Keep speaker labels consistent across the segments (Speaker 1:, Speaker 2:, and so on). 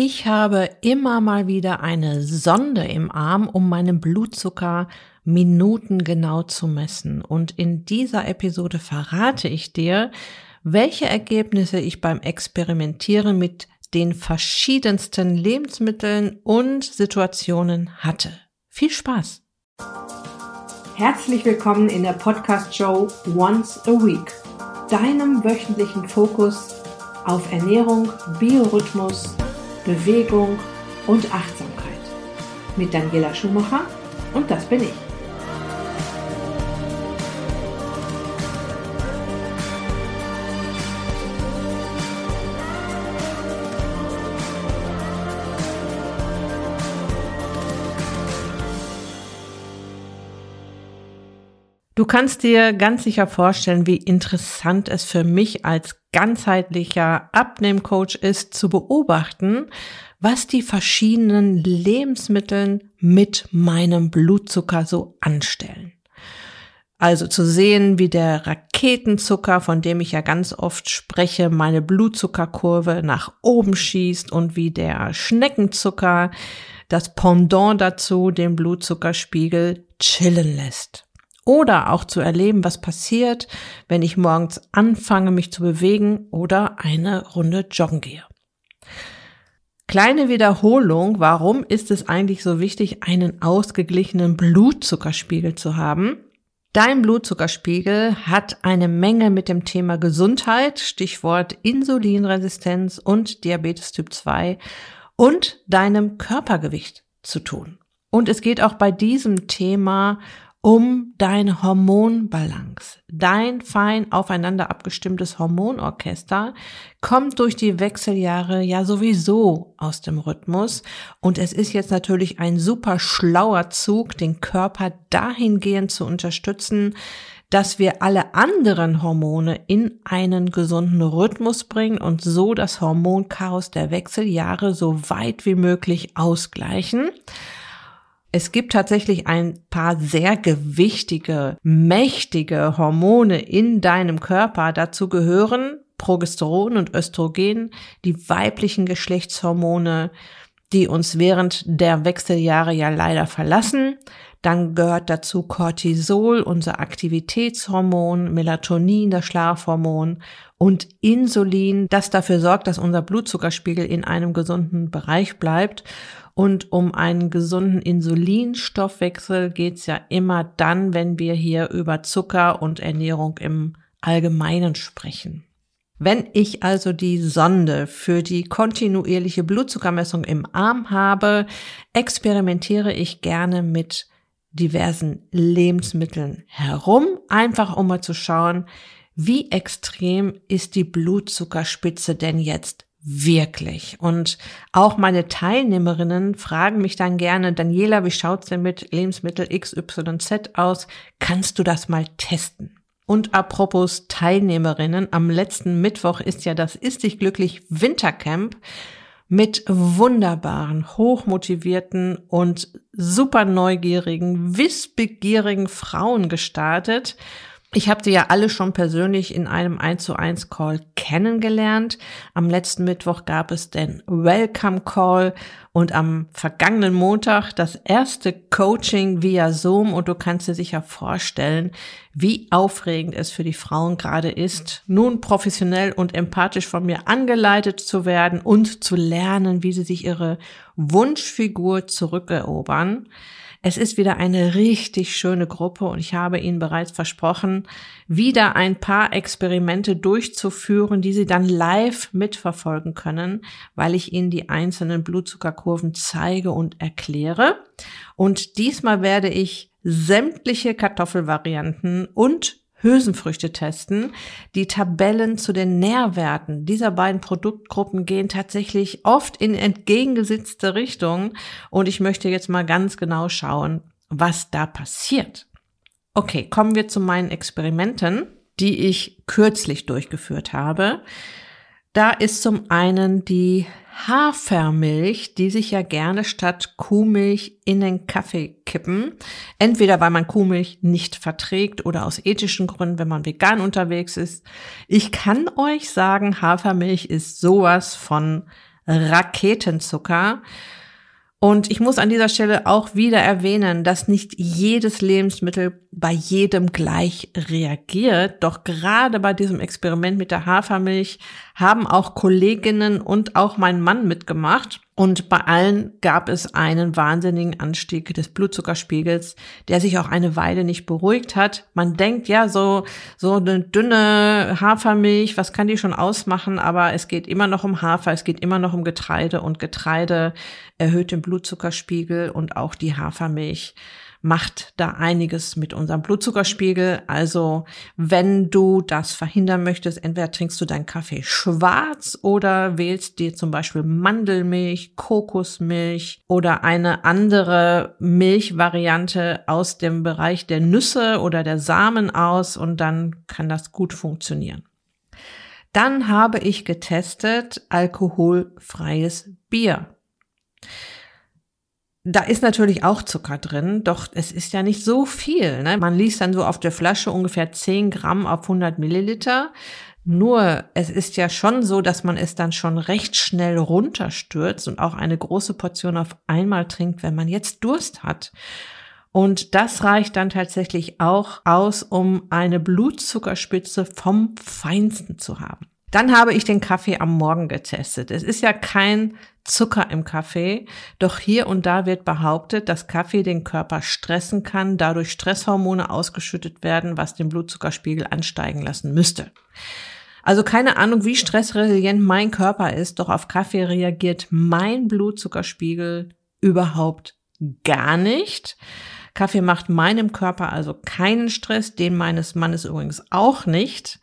Speaker 1: Ich habe immer mal wieder eine Sonde im Arm, um meinen Blutzucker minutengenau zu messen. Und in dieser Episode verrate ich dir, welche Ergebnisse ich beim Experimentieren mit den verschiedensten Lebensmitteln und Situationen hatte. Viel Spaß!
Speaker 2: Herzlich willkommen in der Podcast-Show Once a Week, deinem wöchentlichen Fokus auf Ernährung, Biorhythmus, Bewegung und Achtsamkeit. Mit Daniela Schumacher und das bin ich.
Speaker 1: Du kannst dir ganz sicher vorstellen, wie interessant es für mich als ganzheitlicher Abnehmcoach ist, zu beobachten, was die verschiedenen Lebensmittel mit meinem Blutzucker so anstellen. Also zu sehen, wie der Raketenzucker, von dem ich ja ganz oft spreche, meine Blutzuckerkurve nach oben schießt und wie der Schneckenzucker, das Pendant dazu, den Blutzuckerspiegel chillen lässt. Oder auch zu erleben, was passiert, wenn ich morgens anfange, mich zu bewegen oder eine Runde joggen gehe. Kleine Wiederholung, warum ist es eigentlich so wichtig, einen ausgeglichenen Blutzuckerspiegel zu haben? Dein Blutzuckerspiegel hat eine Menge mit dem Thema Gesundheit, Stichwort Insulinresistenz und Diabetes Typ 2 und deinem Körpergewicht zu tun. Und es geht auch bei diesem Thema um deine Hormonbalance. Dein fein aufeinander abgestimmtes Hormonorchester kommt durch die Wechseljahre ja sowieso aus dem Rhythmus und es ist jetzt natürlich ein super schlauer Zug, den Körper dahingehend zu unterstützen, dass wir alle anderen Hormone in einen gesunden Rhythmus bringen und so das Hormonchaos der Wechseljahre so weit wie möglich ausgleichen. Es gibt tatsächlich ein paar sehr gewichtige, mächtige Hormone in deinem Körper. Dazu gehören Progesteron und Östrogen, die weiblichen Geschlechtshormone, die uns während der Wechseljahre ja leider verlassen. Dann gehört dazu Cortisol, unser Aktivitätshormon, Melatonin, das Schlafhormon und Insulin, das dafür sorgt, dass unser Blutzuckerspiegel in einem gesunden Bereich bleibt. Und um einen gesunden Insulinstoffwechsel geht's ja immer dann, wenn wir hier über Zucker und Ernährung im Allgemeinen sprechen. Wenn ich also die Sonde für die kontinuierliche Blutzuckermessung im Arm habe, experimentiere ich gerne mit diversen Lebensmitteln herum, einfach um mal zu schauen, wie extrem ist die Blutzuckerspitze denn jetzt wirklich. Und auch meine Teilnehmerinnen fragen mich dann gerne, Daniela, wie schaut's denn mit Lebensmittel XYZ aus? Kannst du das mal testen? Und apropos Teilnehmerinnen, am letzten Mittwoch ist ja das Ist dich glücklich Wintercamp mit wunderbaren, hochmotivierten und super neugierigen, wissbegierigen Frauen gestartet. Ich habe sie ja alle schon persönlich in einem 1 zu 1 Call kennengelernt. Am letzten Mittwoch gab es den Welcome Call und am vergangenen Montag das erste Coaching via Zoom und du kannst dir sicher vorstellen, wie aufregend es für die Frauen gerade ist, nun professionell und empathisch von mir angeleitet zu werden und zu lernen, wie sie sich ihre Wunschfigur zurückerobern. Es ist wieder eine richtig schöne Gruppe und ich habe Ihnen bereits versprochen, wieder ein paar Experimente durchzuführen, die Sie dann live mitverfolgen können, weil ich Ihnen die einzelnen Blutzuckerkurven zeige und erkläre. Und diesmal werde ich sämtliche Kartoffelvarianten und Hülsenfrüchte testen. Die Tabellen zu den Nährwerten dieser beiden Produktgruppen gehen tatsächlich oft in entgegengesetzte Richtungen und ich möchte jetzt mal ganz genau schauen, was da passiert. Okay, kommen wir zu meinen Experimenten, die ich kürzlich durchgeführt habe. Da ist zum einen die Hafermilch, die sich ja gerne statt Kuhmilch in den Kaffee kippen. Entweder weil man Kuhmilch nicht verträgt oder aus ethischen Gründen, wenn man vegan unterwegs ist. Ich kann euch sagen, Hafermilch ist sowas von Raketenzucker. Und ich muss an dieser Stelle auch wieder erwähnen, dass nicht jedes Lebensmittel bei jedem gleich reagiert. Doch gerade bei diesem Experiment mit der Hafermilch haben auch Kolleginnen und auch mein Mann mitgemacht. Und bei allen gab es einen wahnsinnigen Anstieg des Blutzuckerspiegels, der sich auch eine Weile nicht beruhigt hat. Man denkt ja so, so eine dünne Hafermilch, was kann die schon ausmachen? Aber es geht immer noch um Hafer, es geht immer noch um Getreide und Getreide erhöht den Blutzuckerspiegel und auch die Hafermilch macht da einiges mit unserem Blutzuckerspiegel. Also wenn du das verhindern möchtest, entweder trinkst du deinen Kaffee schwarz oder wählst dir zum Beispiel Mandelmilch, Kokosmilch oder eine andere Milchvariante aus dem Bereich der Nüsse oder der Samen aus und dann kann das gut funktionieren. Dann habe ich getestet alkoholfreies Bier. Da ist natürlich auch Zucker drin, doch es ist ja nicht so viel. Ne? Man liest dann so auf der Flasche ungefähr 10 Gramm auf 100 Milliliter. Nur es ist ja schon so, dass man es dann schon recht schnell runterstürzt und auch eine große Portion auf einmal trinkt, wenn man jetzt Durst hat. Und das reicht dann tatsächlich auch aus, um eine Blutzuckerspitze vom Feinsten zu haben. Dann habe ich den Kaffee am Morgen getestet. Es ist ja kein Zucker im Kaffee, doch hier und da wird behauptet, dass Kaffee den Körper stressen kann, dadurch Stresshormone ausgeschüttet werden, was den Blutzuckerspiegel ansteigen lassen müsste. Also keine Ahnung, wie stressresilient mein Körper ist, doch auf Kaffee reagiert mein Blutzuckerspiegel überhaupt gar nicht. Kaffee macht meinem Körper also keinen Stress, den meines Mannes übrigens auch nicht.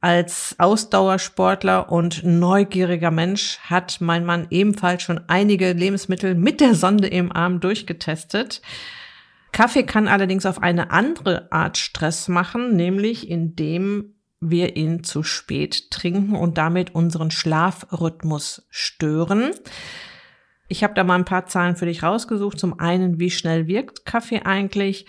Speaker 1: Als Ausdauersportler und neugieriger Mensch hat mein Mann ebenfalls schon einige Lebensmittel mit der Sonde im Arm durchgetestet. Kaffee kann allerdings auf eine andere Art Stress machen, nämlich indem wir ihn zu spät trinken und damit unseren Schlafrhythmus stören. Ich habe da mal ein paar Zahlen für dich rausgesucht. Zum einen, wie schnell wirkt Kaffee eigentlich?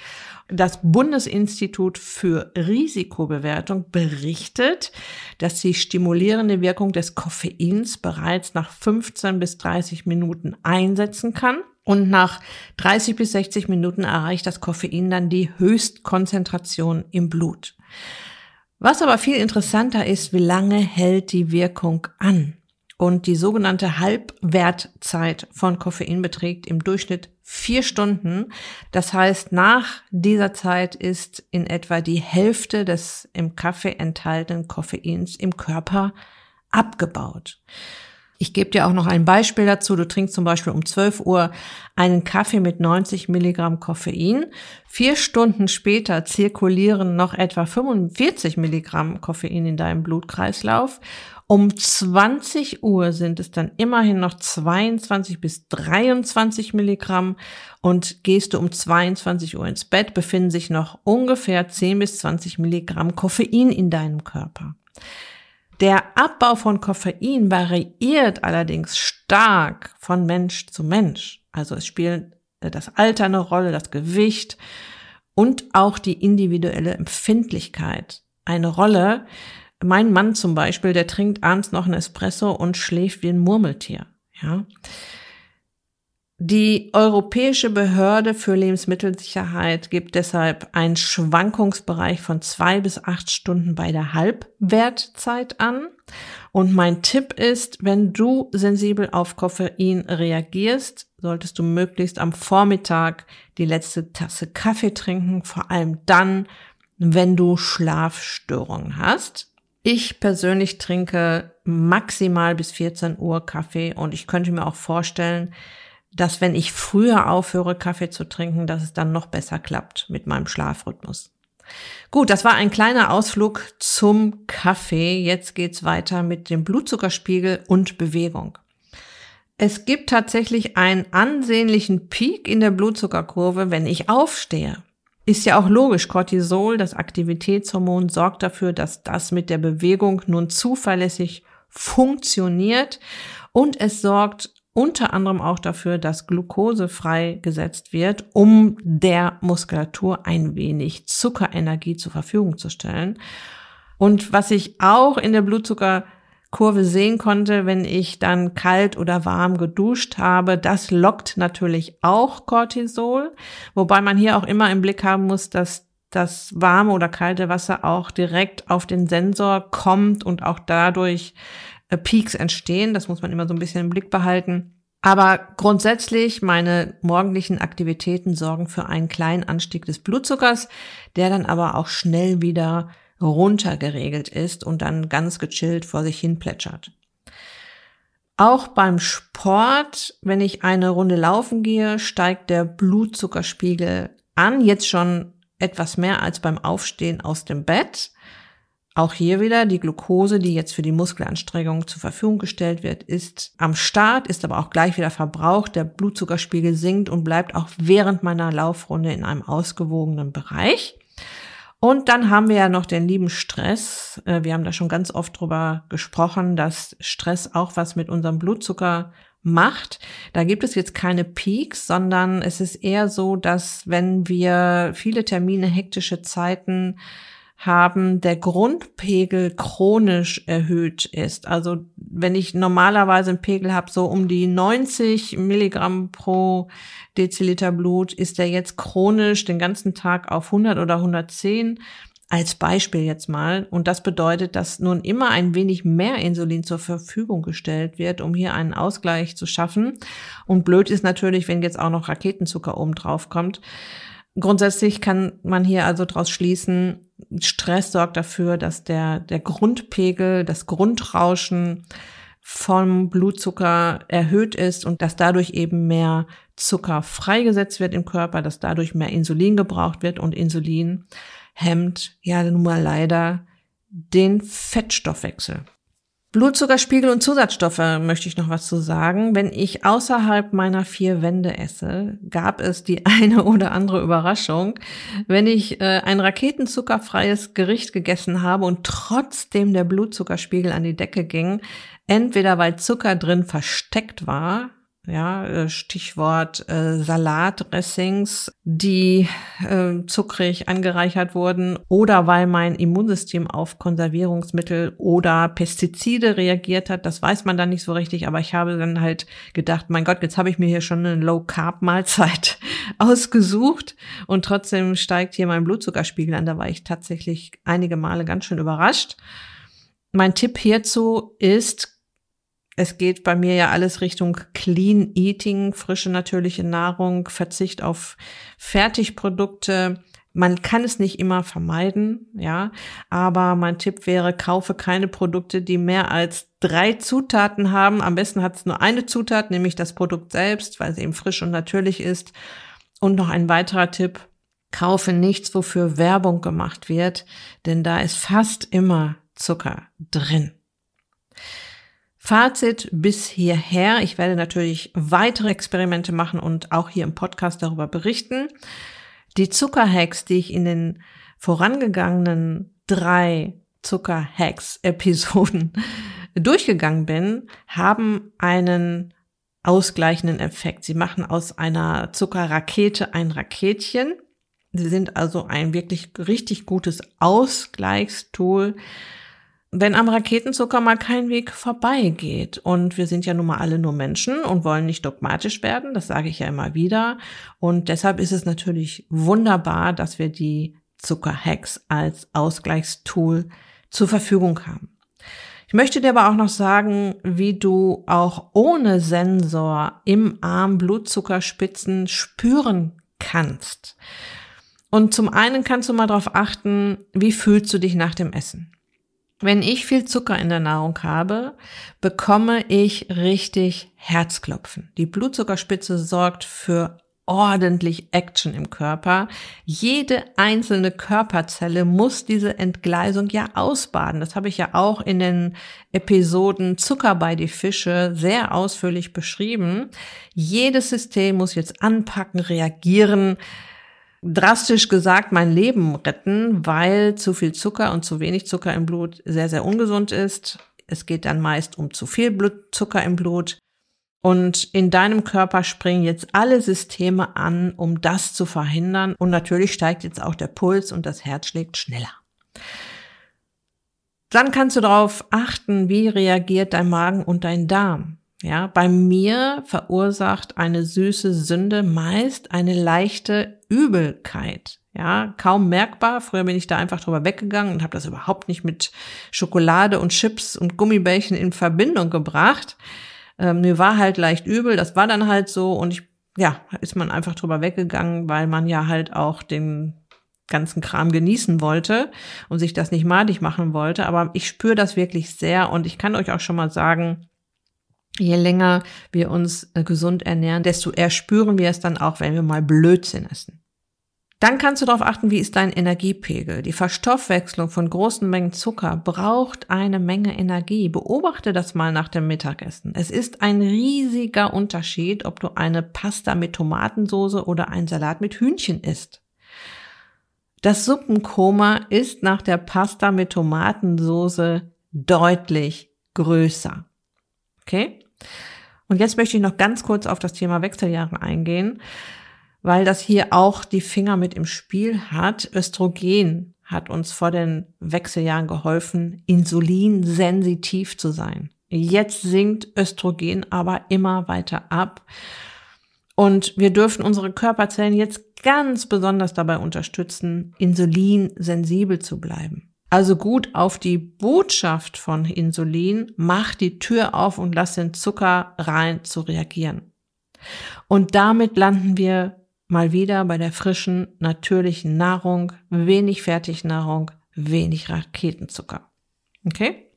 Speaker 1: Das Bundesinstitut für Risikobewertung berichtet, dass die stimulierende Wirkung des Koffeins bereits nach 15 bis 30 Minuten einsetzen kann. Und nach 30 bis 60 Minuten erreicht das Koffein dann die Höchstkonzentration im Blut. Was aber viel interessanter ist, wie lange hält die Wirkung an? Und die sogenannte Halbwertzeit von Koffein beträgt im Durchschnitt vier Stunden. Das heißt, nach dieser Zeit ist in etwa die Hälfte des im Kaffee enthaltenen Koffeins im Körper abgebaut. Ich gebe dir auch noch ein Beispiel dazu. Du trinkst zum Beispiel um 12 Uhr einen Kaffee mit 90 Milligramm Koffein. Vier Stunden später zirkulieren noch etwa 45 Milligramm Koffein in deinem Blutkreislauf. Um 20 Uhr sind es dann immerhin noch 22 bis 23 Milligramm und gehst du um 22 Uhr ins Bett, befinden sich noch ungefähr 10 bis 20 Milligramm Koffein in deinem Körper. Der Abbau von Koffein variiert allerdings stark von Mensch zu Mensch. Also es spielt äh, das Alter eine Rolle, das Gewicht und auch die individuelle Empfindlichkeit eine Rolle. Mein Mann zum Beispiel, der trinkt abends noch ein Espresso und schläft wie ein Murmeltier. Ja. Die Europäische Behörde für Lebensmittelsicherheit gibt deshalb einen Schwankungsbereich von zwei bis acht Stunden bei der Halbwertzeit an. Und mein Tipp ist, wenn du sensibel auf Koffein reagierst, solltest du möglichst am Vormittag die letzte Tasse Kaffee trinken, vor allem dann, wenn du Schlafstörungen hast. Ich persönlich trinke maximal bis 14 Uhr Kaffee und ich könnte mir auch vorstellen, dass wenn ich früher aufhöre, Kaffee zu trinken, dass es dann noch besser klappt mit meinem Schlafrhythmus. Gut, das war ein kleiner Ausflug zum Kaffee. Jetzt geht's weiter mit dem Blutzuckerspiegel und Bewegung. Es gibt tatsächlich einen ansehnlichen Peak in der Blutzuckerkurve, wenn ich aufstehe. Ist ja auch logisch, Cortisol, das Aktivitätshormon, sorgt dafür, dass das mit der Bewegung nun zuverlässig funktioniert und es sorgt unter anderem auch dafür, dass Glucose freigesetzt wird, um der Muskulatur ein wenig Zuckerenergie zur Verfügung zu stellen. Und was sich auch in der Blutzucker Kurve sehen konnte, wenn ich dann kalt oder warm geduscht habe. Das lockt natürlich auch Cortisol, wobei man hier auch immer im Blick haben muss, dass das warme oder kalte Wasser auch direkt auf den Sensor kommt und auch dadurch äh, Peaks entstehen. Das muss man immer so ein bisschen im Blick behalten. Aber grundsätzlich, meine morgendlichen Aktivitäten sorgen für einen kleinen Anstieg des Blutzuckers, der dann aber auch schnell wieder runtergeregelt ist und dann ganz gechillt vor sich hin plätschert. Auch beim Sport, wenn ich eine Runde laufen gehe, steigt der Blutzuckerspiegel an, jetzt schon etwas mehr als beim Aufstehen aus dem Bett. Auch hier wieder die Glucose, die jetzt für die Muskelanstrengung zur Verfügung gestellt wird, ist am Start, ist aber auch gleich wieder verbraucht. Der Blutzuckerspiegel sinkt und bleibt auch während meiner Laufrunde in einem ausgewogenen Bereich. Und dann haben wir ja noch den lieben Stress. Äh, wir haben da schon ganz oft drüber gesprochen, dass Stress auch was mit unserem Blutzucker macht. Da gibt es jetzt keine Peaks, sondern es ist eher so, dass wenn wir viele Termine, hektische Zeiten haben, der Grundpegel chronisch erhöht ist. Also wenn ich normalerweise einen Pegel habe, so um die 90 Milligramm pro Deziliter Blut, ist der jetzt chronisch den ganzen Tag auf 100 oder 110 als Beispiel jetzt mal. Und das bedeutet, dass nun immer ein wenig mehr Insulin zur Verfügung gestellt wird, um hier einen Ausgleich zu schaffen. Und blöd ist natürlich, wenn jetzt auch noch Raketenzucker oben drauf kommt. Grundsätzlich kann man hier also daraus schließen, Stress sorgt dafür, dass der, der Grundpegel, das Grundrauschen vom Blutzucker erhöht ist und dass dadurch eben mehr Zucker freigesetzt wird im Körper, dass dadurch mehr Insulin gebraucht wird und Insulin hemmt ja nun mal leider den Fettstoffwechsel. Blutzuckerspiegel und Zusatzstoffe möchte ich noch was zu sagen. Wenn ich außerhalb meiner vier Wände esse, gab es die eine oder andere Überraschung. Wenn ich äh, ein raketenzuckerfreies Gericht gegessen habe und trotzdem der Blutzuckerspiegel an die Decke ging, entweder weil Zucker drin versteckt war, ja, äh, Stichwort äh, Salatdressings, die äh, zuckrig angereichert wurden oder weil mein Immunsystem auf Konservierungsmittel oder Pestizide reagiert hat. Das weiß man dann nicht so richtig, aber ich habe dann halt gedacht, mein Gott, jetzt habe ich mir hier schon eine Low-Carb-Mahlzeit ausgesucht und trotzdem steigt hier mein Blutzuckerspiegel an. Da war ich tatsächlich einige Male ganz schön überrascht. Mein Tipp hierzu ist, es geht bei mir ja alles Richtung Clean Eating, frische natürliche Nahrung, Verzicht auf Fertigprodukte. Man kann es nicht immer vermeiden, ja, aber mein Tipp wäre, kaufe keine Produkte, die mehr als drei Zutaten haben. Am besten hat es nur eine Zutat, nämlich das Produkt selbst, weil es eben frisch und natürlich ist. Und noch ein weiterer Tipp, kaufe nichts, wofür Werbung gemacht wird, denn da ist fast immer Zucker drin. Fazit bis hierher. Ich werde natürlich weitere Experimente machen und auch hier im Podcast darüber berichten. Die Zuckerhacks, die ich in den vorangegangenen drei Zuckerhacks-Episoden durchgegangen bin, haben einen ausgleichenden Effekt. Sie machen aus einer Zuckerrakete ein Raketchen. Sie sind also ein wirklich richtig gutes Ausgleichstool wenn am Raketenzucker mal kein Weg vorbeigeht. Und wir sind ja nun mal alle nur Menschen und wollen nicht dogmatisch werden, das sage ich ja immer wieder. Und deshalb ist es natürlich wunderbar, dass wir die Zuckerhacks als Ausgleichstool zur Verfügung haben. Ich möchte dir aber auch noch sagen, wie du auch ohne Sensor im Arm Blutzuckerspitzen spüren kannst. Und zum einen kannst du mal darauf achten, wie fühlst du dich nach dem Essen? Wenn ich viel Zucker in der Nahrung habe, bekomme ich richtig Herzklopfen. Die Blutzuckerspitze sorgt für ordentlich Action im Körper. Jede einzelne Körperzelle muss diese Entgleisung ja ausbaden. Das habe ich ja auch in den Episoden Zucker bei die Fische sehr ausführlich beschrieben. Jedes System muss jetzt anpacken, reagieren, drastisch gesagt mein Leben retten, weil zu viel Zucker und zu wenig Zucker im Blut sehr, sehr ungesund ist. Es geht dann meist um zu viel Blutzucker im Blut. Und in deinem Körper springen jetzt alle Systeme an, um das zu verhindern. Und natürlich steigt jetzt auch der Puls und das Herz schlägt schneller. Dann kannst du darauf achten, wie reagiert dein Magen und dein Darm. Ja, bei mir verursacht eine süße Sünde meist eine leichte Übelkeit. Ja, kaum merkbar. Früher bin ich da einfach drüber weggegangen und habe das überhaupt nicht mit Schokolade und Chips und Gummibärchen in Verbindung gebracht. Ähm, mir war halt leicht übel, das war dann halt so und ich, ja, ist man einfach drüber weggegangen, weil man ja halt auch den ganzen Kram genießen wollte und sich das nicht madig machen wollte. Aber ich spüre das wirklich sehr und ich kann euch auch schon mal sagen, je länger wir uns äh, gesund ernähren, desto eher spüren wir es dann auch, wenn wir mal Blödsinn essen. Dann kannst du darauf achten, wie ist dein Energiepegel. Die Verstoffwechslung von großen Mengen Zucker braucht eine Menge Energie. Beobachte das mal nach dem Mittagessen. Es ist ein riesiger Unterschied, ob du eine Pasta mit Tomatensoße oder einen Salat mit Hühnchen isst. Das Suppenkoma ist nach der Pasta mit Tomatensoße deutlich größer. Okay? Und jetzt möchte ich noch ganz kurz auf das Thema Wechseljahre eingehen, weil das hier auch die Finger mit im Spiel hat. Östrogen hat uns vor den Wechseljahren geholfen, insulinsensitiv zu sein. Jetzt sinkt Östrogen aber immer weiter ab. Und wir dürfen unsere Körperzellen jetzt ganz besonders dabei unterstützen, insulinsensibel zu bleiben. Also gut auf die Botschaft von Insulin, mach die Tür auf und lass den Zucker rein zu reagieren. Und damit landen wir mal wieder bei der frischen, natürlichen Nahrung, wenig Fertignahrung, wenig Raketenzucker. Okay?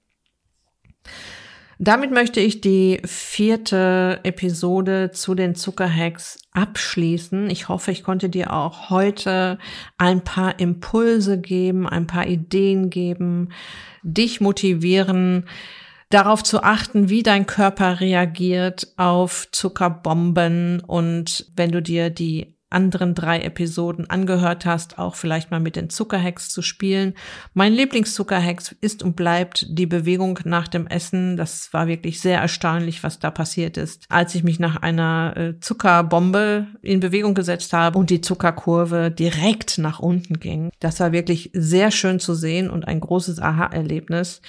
Speaker 1: Damit möchte ich die vierte Episode zu den Zuckerhacks abschließen. Ich hoffe, ich konnte dir auch heute ein paar Impulse geben, ein paar Ideen geben, dich motivieren, darauf zu achten, wie dein Körper reagiert auf Zuckerbomben und wenn du dir die anderen drei Episoden angehört hast, auch vielleicht mal mit den Zuckerhacks zu spielen. Mein Lieblingszuckerhex ist und bleibt die Bewegung nach dem Essen. Das war wirklich sehr erstaunlich, was da passiert ist, als ich mich nach einer äh, Zuckerbombe in Bewegung gesetzt habe und die Zuckerkurve direkt nach unten ging. Das war wirklich sehr schön zu sehen und ein großes Aha-Erlebnis.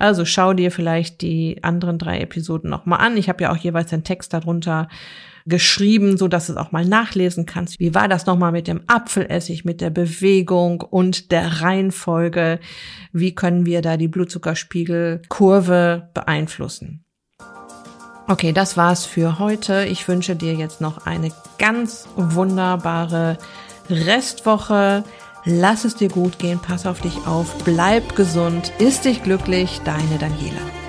Speaker 1: Also schau dir vielleicht die anderen drei Episoden nochmal an. Ich habe ja auch jeweils den Text darunter geschrieben, so dass du es auch mal nachlesen kannst. Wie war das nochmal mit dem Apfelessig, mit der Bewegung und der Reihenfolge? Wie können wir da die Blutzuckerspiegelkurve beeinflussen? Okay, das war's für heute. Ich wünsche dir jetzt noch eine ganz wunderbare Restwoche. Lass es dir gut gehen, pass auf dich auf, bleib gesund, ist dich glücklich, deine Daniela.